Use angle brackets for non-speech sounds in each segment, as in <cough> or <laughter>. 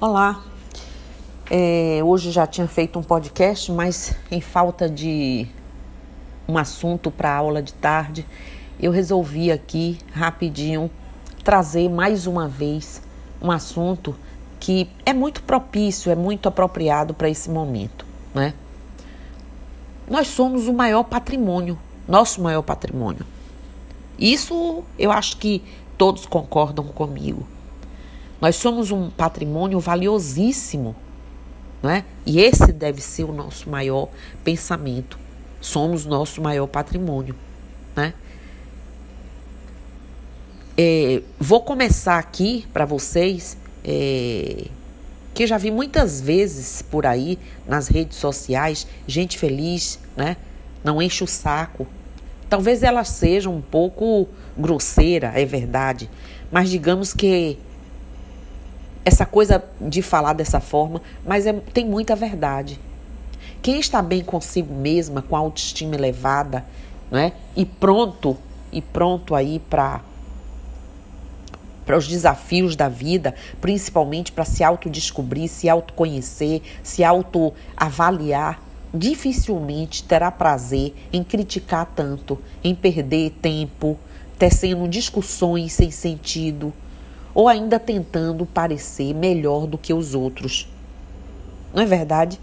Olá, é, hoje já tinha feito um podcast, mas em falta de um assunto para aula de tarde, eu resolvi aqui rapidinho trazer mais uma vez um assunto que é muito propício, é muito apropriado para esse momento, né? Nós somos o maior patrimônio, nosso maior patrimônio. Isso eu acho que todos concordam comigo. Nós somos um patrimônio valiosíssimo, não é? E esse deve ser o nosso maior pensamento. Somos nosso maior patrimônio, né? É, vou começar aqui para vocês é, que já vi muitas vezes por aí nas redes sociais gente feliz, né? Não enche o saco. Talvez ela seja um pouco grosseira, é verdade, mas digamos que essa coisa de falar dessa forma, mas é, tem muita verdade. Quem está bem consigo mesma, com a autoestima elevada, né? E pronto, e pronto aí para para os desafios da vida, principalmente para se autodescobrir, se autoconhecer, se autoavaliar, dificilmente terá prazer em criticar tanto, em perder tempo, tecendo discussões sem sentido, ou ainda tentando parecer melhor do que os outros. Não é verdade?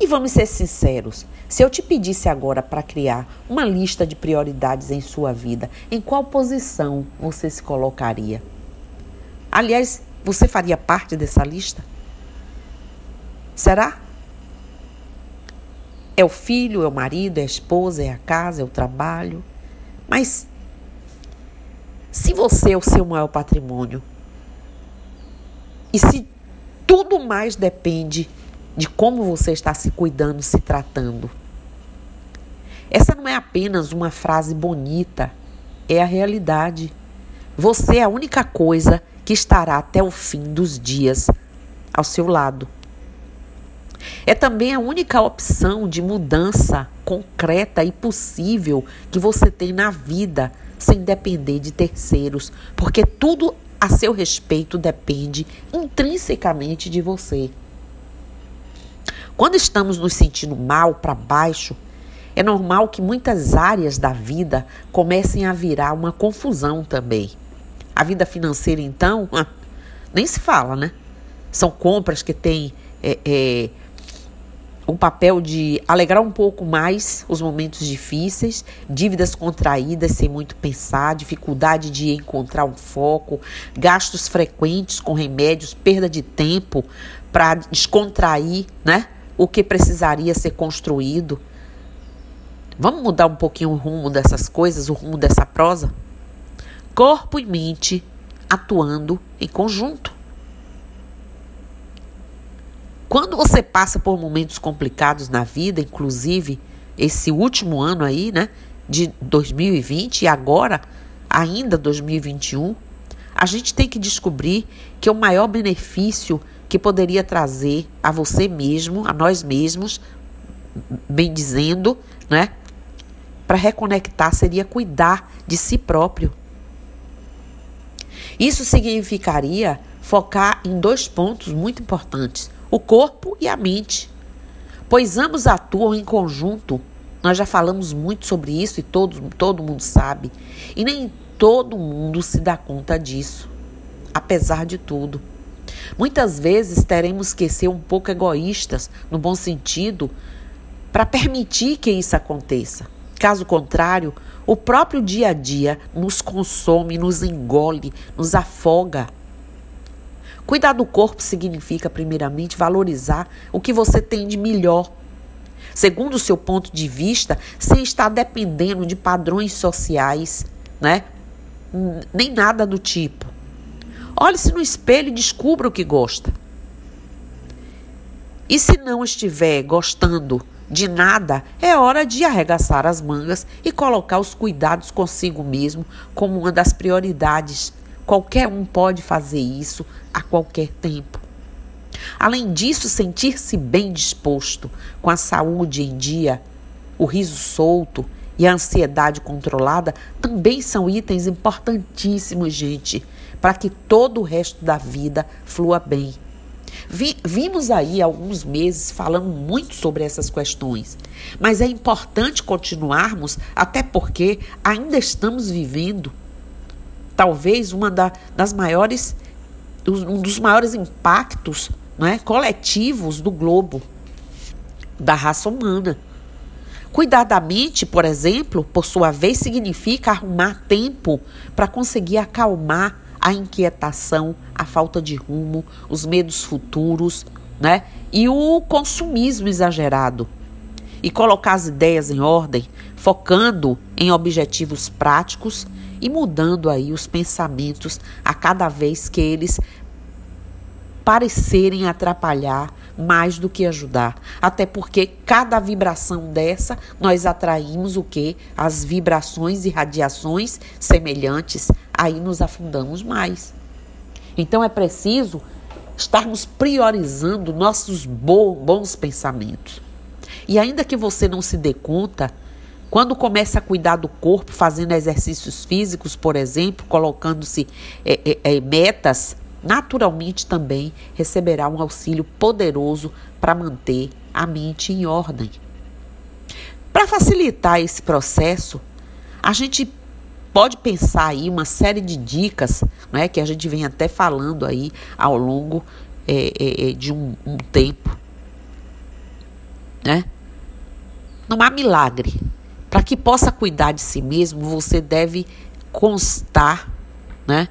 E vamos ser sinceros: se eu te pedisse agora para criar uma lista de prioridades em sua vida, em qual posição você se colocaria? Aliás, você faria parte dessa lista? Será? É o filho, é o marido, é a esposa, é a casa, é o trabalho. Mas se você é o seu maior patrimônio e se tudo mais depende de como você está se cuidando, se tratando. Essa não é apenas uma frase bonita, é a realidade. Você é a única coisa que estará até o fim dos dias ao seu lado. É também a única opção de mudança concreta e possível que você tem na vida sem depender de terceiros, porque tudo a seu respeito depende intrinsecamente de você. Quando estamos nos sentindo mal, para baixo, é normal que muitas áreas da vida comecem a virar uma confusão também. A vida financeira, então, <laughs> nem se fala, né? São compras que têm é, é, o papel de alegrar um pouco mais os momentos difíceis, dívidas contraídas sem muito pensar, dificuldade de encontrar um foco, gastos frequentes com remédios, perda de tempo para descontrair, né? O que precisaria ser construído. Vamos mudar um pouquinho o rumo dessas coisas, o rumo dessa prosa? Corpo e mente atuando em conjunto. Quando você passa por momentos complicados na vida, inclusive esse último ano aí, né, de 2020 e agora ainda 2021, a gente tem que descobrir que o maior benefício que poderia trazer a você mesmo, a nós mesmos, bem dizendo, né, para reconectar seria cuidar de si próprio. Isso significaria focar em dois pontos muito importantes o corpo e a mente, pois ambos atuam em conjunto. Nós já falamos muito sobre isso e todo, todo mundo sabe, e nem todo mundo se dá conta disso, apesar de tudo. Muitas vezes teremos que ser um pouco egoístas, no bom sentido, para permitir que isso aconteça. Caso contrário, o próprio dia a dia nos consome, nos engole, nos afoga Cuidar do corpo significa, primeiramente, valorizar o que você tem de melhor. Segundo o seu ponto de vista, sem estar dependendo de padrões sociais, né? Nem nada do tipo. Olhe-se no espelho e descubra o que gosta. E se não estiver gostando de nada, é hora de arregaçar as mangas e colocar os cuidados consigo mesmo como uma das prioridades Qualquer um pode fazer isso a qualquer tempo. Além disso, sentir-se bem disposto, com a saúde em dia, o riso solto e a ansiedade controlada também são itens importantíssimos, gente, para que todo o resto da vida flua bem. Vi, vimos aí alguns meses falando muito sobre essas questões, mas é importante continuarmos, até porque ainda estamos vivendo talvez uma da, das maiores, um dos maiores impactos é, coletivos do globo, da raça humana. Cuidar da mente, por exemplo, por sua vez, significa arrumar tempo para conseguir acalmar a inquietação, a falta de rumo, os medos futuros, né? E o consumismo exagerado. E colocar as ideias em ordem, focando em objetivos práticos e mudando aí os pensamentos a cada vez que eles parecerem atrapalhar mais do que ajudar. Até porque cada vibração dessa, nós atraímos o que? As vibrações e radiações semelhantes, aí nos afundamos mais. Então é preciso estarmos priorizando nossos bons pensamentos. E ainda que você não se dê conta, quando começa a cuidar do corpo, fazendo exercícios físicos, por exemplo, colocando-se é, é, é, metas naturalmente também receberá um auxílio poderoso para manter a mente em ordem. Para facilitar esse processo, a gente pode pensar aí uma série de dicas, né, que a gente vem até falando aí ao longo é, é, é de um, um tempo, né? Não há milagre. Para que possa cuidar de si mesmo, você deve constar, né,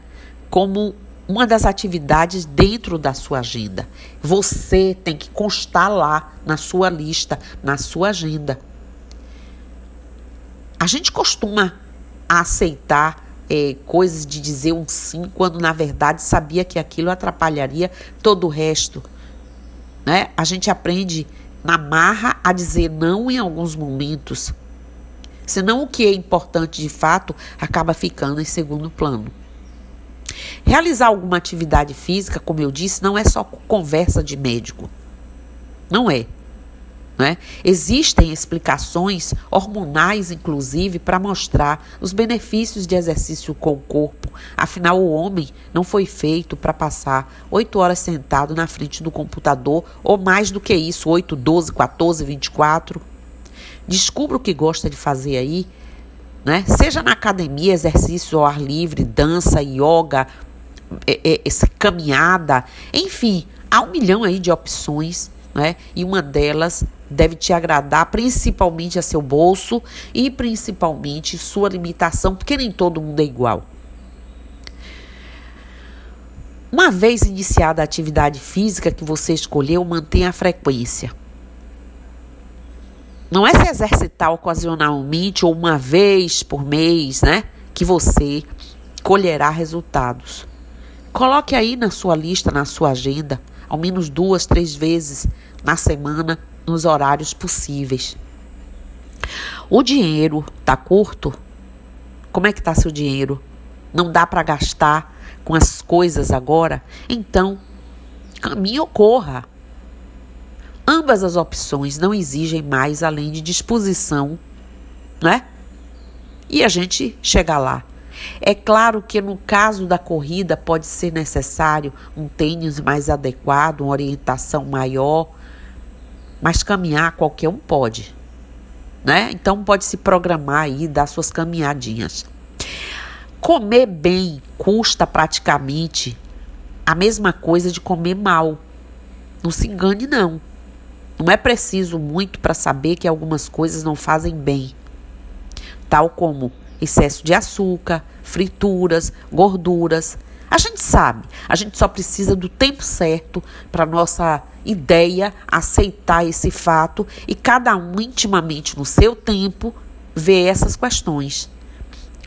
como uma das atividades dentro da sua agenda. Você tem que constar lá na sua lista, na sua agenda. A gente costuma aceitar é, coisas de dizer um sim, quando na verdade sabia que aquilo atrapalharia todo o resto. Né? A gente aprende na marra a dizer não em alguns momentos. Senão o que é importante de fato acaba ficando em segundo plano. Realizar alguma atividade física, como eu disse, não é só conversa de médico. Não é. Não é? Existem explicações hormonais, inclusive, para mostrar os benefícios de exercício com o corpo. Afinal, o homem não foi feito para passar oito horas sentado na frente do computador, ou mais do que isso, 8, 12, 14, 24. Descubra o que gosta de fazer aí né? Seja na academia, exercício ao ar livre, dança, yoga, é, é, essa caminhada, enfim, há um milhão aí de opções, né? E uma delas deve te agradar, principalmente a seu bolso e principalmente sua limitação, porque nem todo mundo é igual. Uma vez iniciada a atividade física que você escolheu, mantenha a frequência. Não é se exercitar ocasionalmente ou uma vez por mês, né? Que você colherá resultados. Coloque aí na sua lista, na sua agenda, ao menos duas, três vezes na semana, nos horários possíveis. O dinheiro tá curto? Como é que tá seu dinheiro? Não dá para gastar com as coisas agora? Então, caminhe ou corra. Ambas as opções não exigem mais além de disposição, né? E a gente chega lá. É claro que no caso da corrida pode ser necessário um tênis mais adequado, uma orientação maior, mas caminhar qualquer um pode, né? Então pode se programar aí, dar suas caminhadinhas. Comer bem custa praticamente a mesma coisa de comer mal. Não se engane não. Não é preciso muito para saber que algumas coisas não fazem bem, tal como excesso de açúcar, frituras, gorduras. A gente sabe, a gente só precisa do tempo certo para nossa ideia aceitar esse fato e cada um intimamente no seu tempo ver essas questões.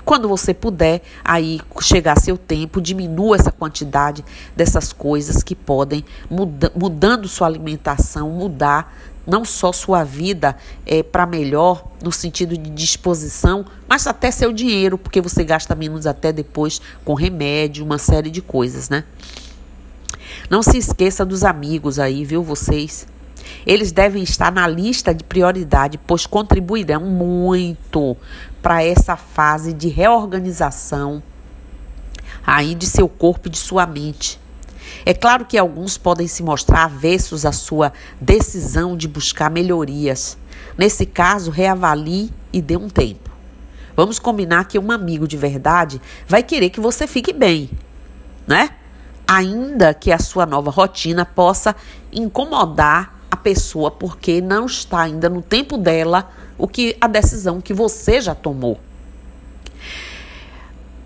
Quando você puder, aí chegar seu tempo, diminua essa quantidade dessas coisas que podem, muda, mudando sua alimentação, mudar não só sua vida é, para melhor, no sentido de disposição, mas até seu dinheiro, porque você gasta menos até depois com remédio, uma série de coisas, né? Não se esqueça dos amigos aí, viu, vocês? Eles devem estar na lista de prioridade, pois contribuirão muito para essa fase de reorganização aí de seu corpo e de sua mente. É claro que alguns podem se mostrar avessos à sua decisão de buscar melhorias. Nesse caso, reavalie e dê um tempo. Vamos combinar que um amigo de verdade vai querer que você fique bem, né? Ainda que a sua nova rotina possa incomodar a pessoa porque não está ainda no tempo dela o que a decisão que você já tomou.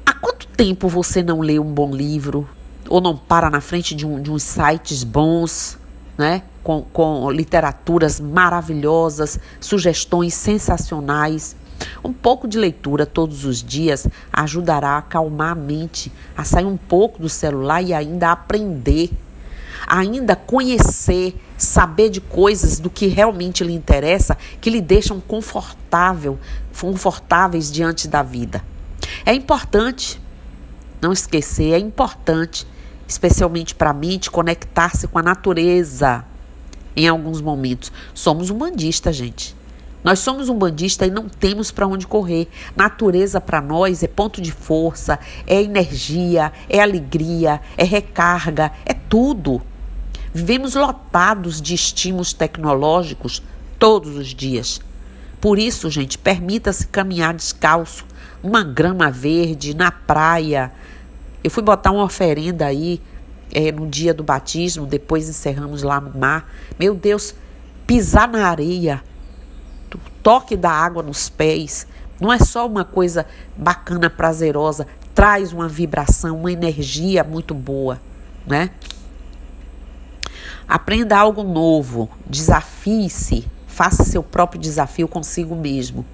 Há quanto tempo você não lê um bom livro ou não para na frente de, um, de uns sites bons, né? Com, com literaturas maravilhosas, sugestões sensacionais. Um pouco de leitura todos os dias ajudará a acalmar a mente, a sair um pouco do celular e ainda aprender, ainda conhecer, saber de coisas do que realmente lhe interessa, que lhe deixam confortável, confortáveis diante da vida. É importante não esquecer, é importante, especialmente para a mente, conectar-se com a natureza em alguns momentos. Somos um bandista, gente. Nós somos um bandista e não temos para onde correr. Natureza para nós é ponto de força, é energia, é alegria, é recarga, é tudo. Vivemos lotados de estímulos tecnológicos todos os dias. Por isso, gente, permita-se caminhar descalço, uma grama verde, na praia. Eu fui botar uma oferenda aí é, no dia do batismo, depois encerramos lá no mar. Meu Deus, pisar na areia toque da água nos pés, não é só uma coisa bacana, prazerosa, traz uma vibração, uma energia muito boa, né? Aprenda algo novo, desafie-se, faça seu próprio desafio consigo mesmo.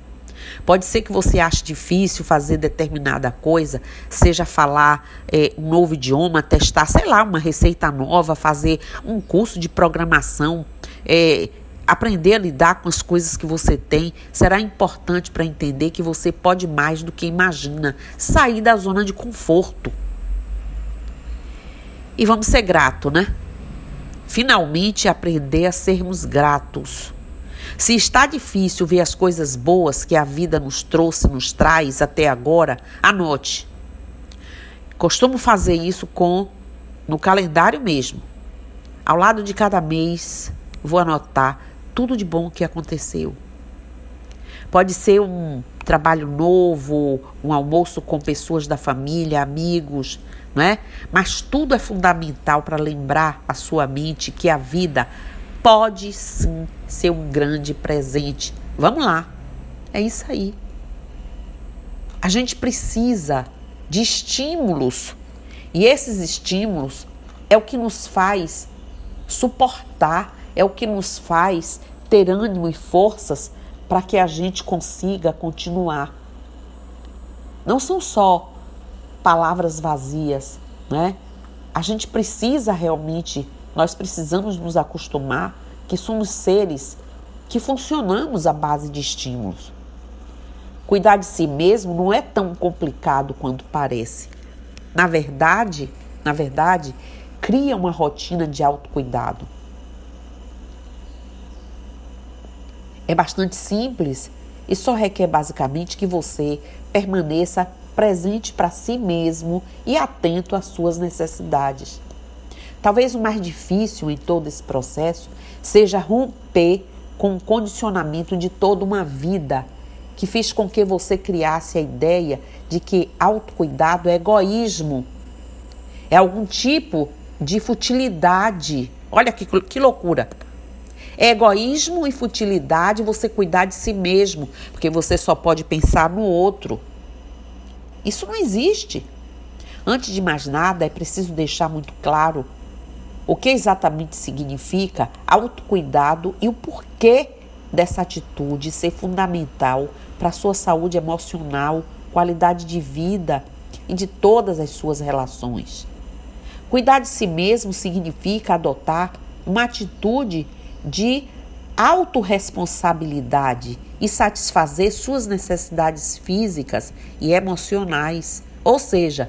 Pode ser que você ache difícil fazer determinada coisa, seja falar é, um novo idioma, testar, sei lá, uma receita nova, fazer um curso de programação, é, Aprender a lidar com as coisas que você tem será importante para entender que você pode mais do que imagina. Sair da zona de conforto. E vamos ser grato, né? Finalmente aprender a sermos gratos. Se está difícil ver as coisas boas que a vida nos trouxe, nos traz até agora, anote. Costumo fazer isso com no calendário mesmo. Ao lado de cada mês, vou anotar tudo de bom que aconteceu. Pode ser um trabalho novo, um almoço com pessoas da família, amigos, não é? Mas tudo é fundamental para lembrar a sua mente que a vida pode sim ser um grande presente. Vamos lá. É isso aí. A gente precisa de estímulos. E esses estímulos é o que nos faz suportar é o que nos faz ter ânimo e forças para que a gente consiga continuar. Não são só palavras vazias, né? A gente precisa realmente, nós precisamos nos acostumar que somos seres que funcionamos à base de estímulos. Cuidar de si mesmo não é tão complicado quanto parece. Na verdade, na verdade, cria uma rotina de autocuidado. É bastante simples e só requer basicamente que você permaneça presente para si mesmo e atento às suas necessidades. Talvez o mais difícil em todo esse processo seja romper com o condicionamento de toda uma vida que fez com que você criasse a ideia de que autocuidado é egoísmo, é algum tipo de futilidade. Olha que, que loucura! É egoísmo e futilidade você cuidar de si mesmo, porque você só pode pensar no outro. Isso não existe. Antes de mais nada, é preciso deixar muito claro o que exatamente significa autocuidado e o porquê dessa atitude ser fundamental para a sua saúde emocional, qualidade de vida e de todas as suas relações. Cuidar de si mesmo significa adotar uma atitude de autorresponsabilidade e satisfazer suas necessidades físicas e emocionais. Ou seja,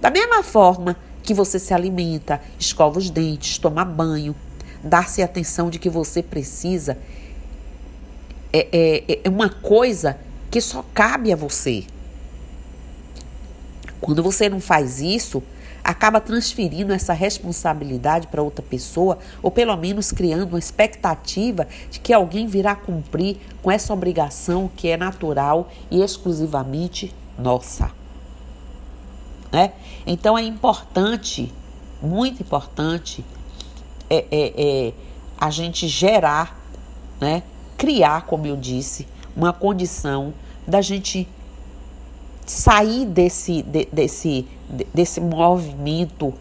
da mesma forma que você se alimenta, escova os dentes, toma banho, dar-se atenção de que você precisa, é, é, é uma coisa que só cabe a você. Quando você não faz isso, acaba transferindo essa responsabilidade para outra pessoa, ou pelo menos criando uma expectativa de que alguém virá cumprir com essa obrigação que é natural e exclusivamente nossa. Né? Então é importante, muito importante, é, é, é a gente gerar, né? criar, como eu disse, uma condição da gente sair desse, de, desse, desse movimento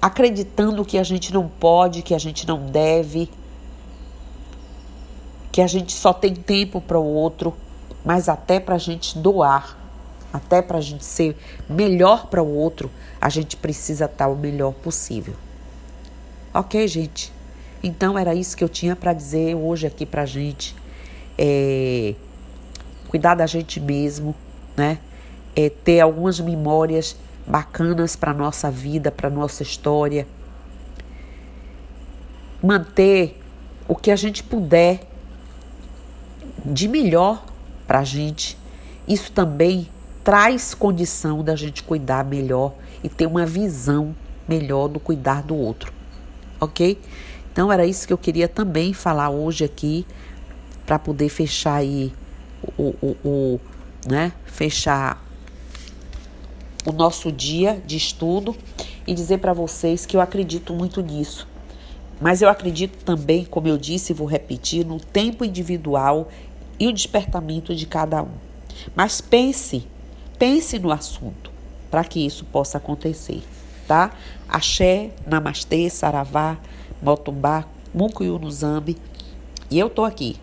acreditando que a gente não pode, que a gente não deve, que a gente só tem tempo para o outro, mas até para a gente doar, até para a gente ser melhor para o outro, a gente precisa estar o melhor possível. Ok, gente? Então era isso que eu tinha para dizer hoje aqui para gente. É, cuidar da gente mesmo né? É ter algumas memórias bacanas para nossa vida, para nossa história. Manter o que a gente puder de melhor para a gente. Isso também traz condição da gente cuidar melhor e ter uma visão melhor do cuidar do outro, ok? Então era isso que eu queria também falar hoje aqui para poder fechar aí o, o, o né, fechar o nosso dia de estudo e dizer para vocês que eu acredito muito nisso. Mas eu acredito também, como eu disse e vou repetir, no tempo individual e o despertamento de cada um. Mas pense, pense no assunto para que isso possa acontecer, tá? Axé, Namastê, Saravá, Motumbá, Mucuyu no Zambi. E eu tô aqui